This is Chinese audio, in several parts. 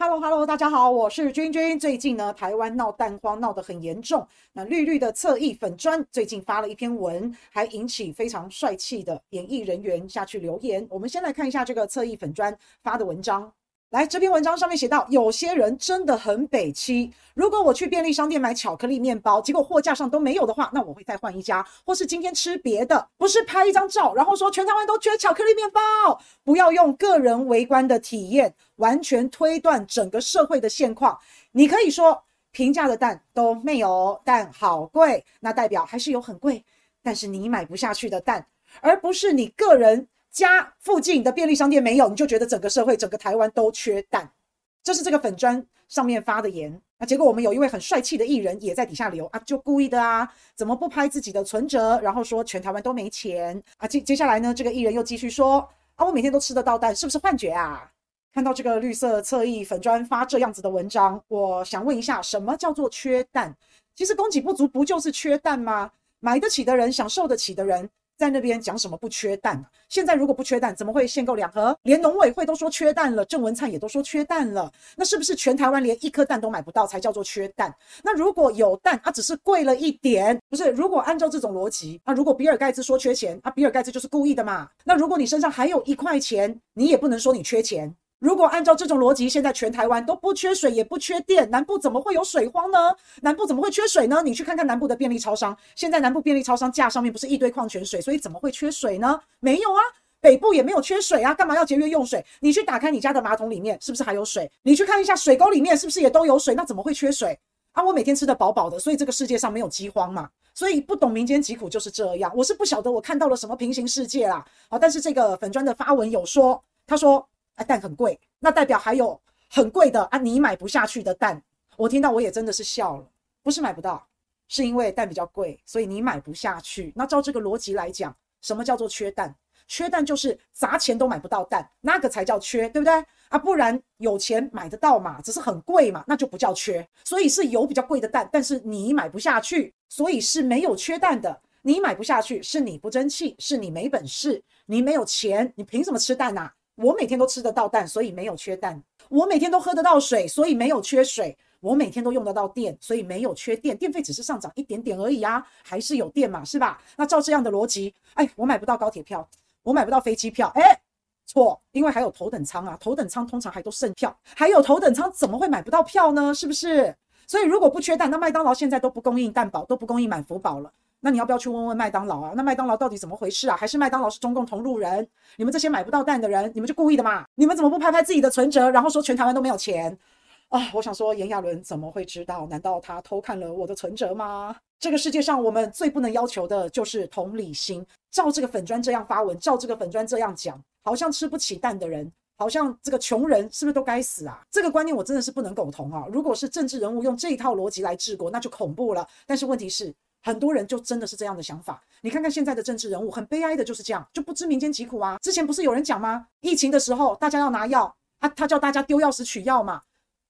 Hello Hello，大家好，我是君君。最近呢，台湾闹蛋荒闹得很严重。那绿绿的侧翼粉砖最近发了一篇文，还引起非常帅气的演艺人员下去留言。我们先来看一下这个侧翼粉砖发的文章。来，这篇文章上面写到：有些人真的很北七。如果我去便利商店买巧克力面包，结果货架上都没有的话，那我会再换一家，或是今天吃别的。不是拍一张照，然后说全台湾都缺巧克力面包。不要用个人围观的体验完全推断整个社会的现况。你可以说平价的蛋都没有，蛋好贵，那代表还是有很贵，但是你买不下去的蛋，而不是你个人。家附近的便利商店没有，你就觉得整个社会、整个台湾都缺蛋。这是这个粉专上面发的言。那结果我们有一位很帅气的艺人也在底下留啊，就故意的啊，怎么不拍自己的存折，然后说全台湾都没钱啊？接接下来呢，这个艺人又继续说啊，我每天都吃得到蛋，是不是幻觉啊？看到这个绿色侧翼粉砖发这样子的文章，我想问一下，什么叫做缺蛋？其实供给不足不就是缺蛋吗？买得起的人，享受得起的人。在那边讲什么不缺蛋啊？现在如果不缺蛋，怎么会限购两盒？连农委会都说缺蛋了，郑文灿也都说缺蛋了。那是不是全台湾连一颗蛋都买不到才叫做缺蛋？那如果有蛋它，只是贵了一点，不是？如果按照这种逻辑啊，如果比尔盖茨说缺钱啊，比尔盖茨就是故意的嘛。那如果你身上还有一块钱，你也不能说你缺钱。如果按照这种逻辑，现在全台湾都不缺水，也不缺电，南部怎么会有水荒呢？南部怎么会缺水呢？你去看看南部的便利超商，现在南部便利超商架上面不是一堆矿泉水，所以怎么会缺水呢？没有啊，北部也没有缺水啊，干嘛要节约用水？你去打开你家的马桶里面，是不是还有水？你去看一下水沟里面，是不是也都有水？那怎么会缺水啊？我每天吃得饱饱的，所以这个世界上没有饥荒嘛。所以不懂民间疾苦就是这样。我是不晓得我看到了什么平行世界啦。好，但是这个粉砖的发文有说，他说。啊，蛋很贵，那代表还有很贵的啊，你买不下去的蛋。我听到我也真的是笑了，不是买不到，是因为蛋比较贵，所以你买不下去。那照这个逻辑来讲，什么叫做缺蛋？缺蛋就是砸钱都买不到蛋，那个才叫缺，对不对？啊，不然有钱买得到嘛，只是很贵嘛，那就不叫缺。所以是有比较贵的蛋，但是你买不下去，所以是没有缺蛋的。你买不下去，是你不争气，是你没本事，你没有钱，你凭什么吃蛋呐？我每天都吃得到蛋，所以没有缺蛋。我每天都喝得到水，所以没有缺水。我每天都用得到电，所以没有缺电。电费只是上涨一点点而已啊，还是有电嘛，是吧？那照这样的逻辑，哎，我买不到高铁票，我买不到飞机票，哎，错，因为还有头等舱啊，头等舱通常还都剩票，还有头等舱怎么会买不到票呢？是不是？所以如果不缺蛋，那麦当劳现在都不供应蛋堡，都不供应满福堡了。那你要不要去问问麦当劳啊？那麦当劳到底怎么回事啊？还是麦当劳是中共同路人？你们这些买不到蛋的人，你们就故意的嘛？你们怎么不拍拍自己的存折，然后说全台湾都没有钱啊？我想说，炎亚纶怎么会知道？难道他偷看了我的存折吗？这个世界上我们最不能要求的就是同理心。照这个粉专这样发文，照这个粉专这样讲，好像吃不起蛋的人，好像这个穷人是不是都该死啊？这个观念我真的是不能苟同啊！如果是政治人物用这一套逻辑来治国，那就恐怖了。但是问题是。很多人就真的是这样的想法。你看看现在的政治人物，很悲哀的就是这样，就不知民间疾苦啊。之前不是有人讲吗？疫情的时候，大家要拿药，他他叫大家丢钥匙取药嘛，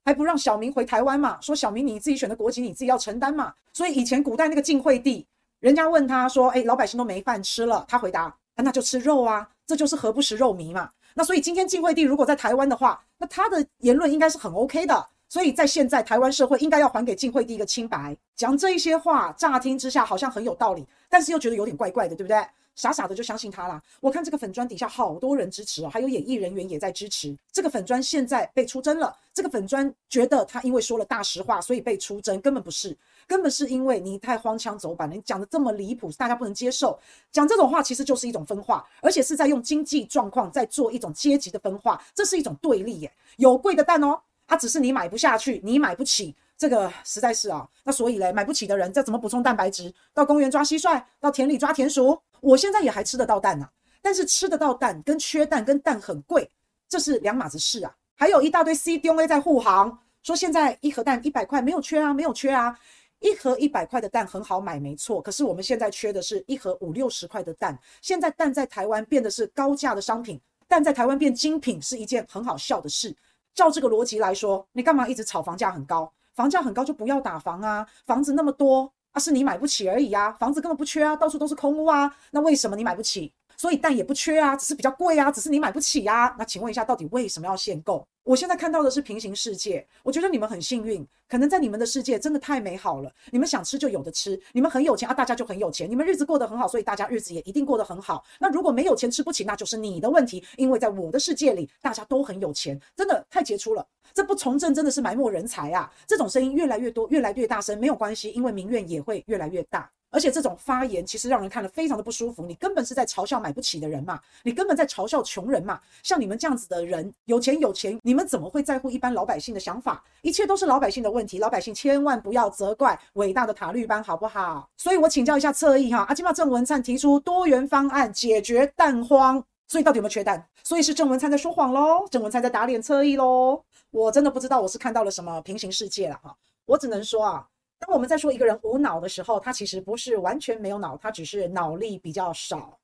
还不让小明回台湾嘛，说小明你自己选的国籍，你自己要承担嘛。所以以前古代那个晋惠帝，人家问他说，哎，老百姓都没饭吃了，他回答，那就吃肉啊，这就是何不食肉糜嘛。那所以今天晋惠帝如果在台湾的话，那他的言论应该是很 OK 的。所以在现在台湾社会应该要还给晋惠帝一个清白。讲这一些话，乍听之下好像很有道理，但是又觉得有点怪怪的，对不对？傻傻的就相信他啦。我看这个粉砖底下好多人支持哦，还有演艺人员也在支持。这个粉砖现在被出征了。这个粉砖觉得他因为说了大实话，所以被出征，根本不是，根本是因为你太荒腔走板了，你讲的这么离谱，大家不能接受。讲这种话其实就是一种分化，而且是在用经济状况在做一种阶级的分化，这是一种对立耶。有贵的蛋哦。它、啊、只是你买不下去，你买不起，这个实在是啊。那所以嘞，买不起的人，这怎么补充蛋白质？到公园抓蟋蟀，到田里抓田鼠。我现在也还吃得到蛋呢、啊，但是吃得到蛋跟缺蛋跟蛋很贵，这是两码子事啊。还有一大堆 C D N A 在护航，说现在一盒蛋一百块，没有缺啊，没有缺啊。一盒一百块的蛋很好买，没错。可是我们现在缺的是一盒五六十块的蛋。现在蛋在台湾变得是高价的商品，蛋在台湾变精品是一件很好笑的事。照这个逻辑来说，你干嘛一直炒房价很高？房价很高就不要打房啊！房子那么多啊，是你买不起而已啊！房子根本不缺啊，到处都是空屋啊！那为什么你买不起？所以蛋也不缺啊，只是比较贵啊，只是你买不起啊。那请问一下，到底为什么要限购？我现在看到的是平行世界，我觉得你们很幸运，可能在你们的世界真的太美好了，你们想吃就有的吃，你们很有钱啊，大家就很有钱，你们日子过得很好，所以大家日子也一定过得很好。那如果没有钱吃不起，那就是你的问题，因为在我的世界里，大家都很有钱，真的太杰出了。这不从政真的是埋没人才啊！这种声音越来越多，越来越大声，没有关系，因为民怨也会越来越大。而且这种发言其实让人看了非常的不舒服，你根本是在嘲笑买不起的人嘛，你根本在嘲笑穷人嘛。像你们这样子的人，有钱有钱，你们怎么会在乎一般老百姓的想法？一切都是老百姓的问题，老百姓千万不要责怪伟大的塔绿班，好不好？所以我请教一下侧翼哈，阿基玛郑文灿提出多元方案解决蛋荒，所以到底有没有缺蛋？所以是郑文灿在说谎喽，郑文灿在打脸侧翼喽。我真的不知道我是看到了什么平行世界了哈，我只能说啊。当我们在说一个人无脑的时候，他其实不是完全没有脑，他只是脑力比较少。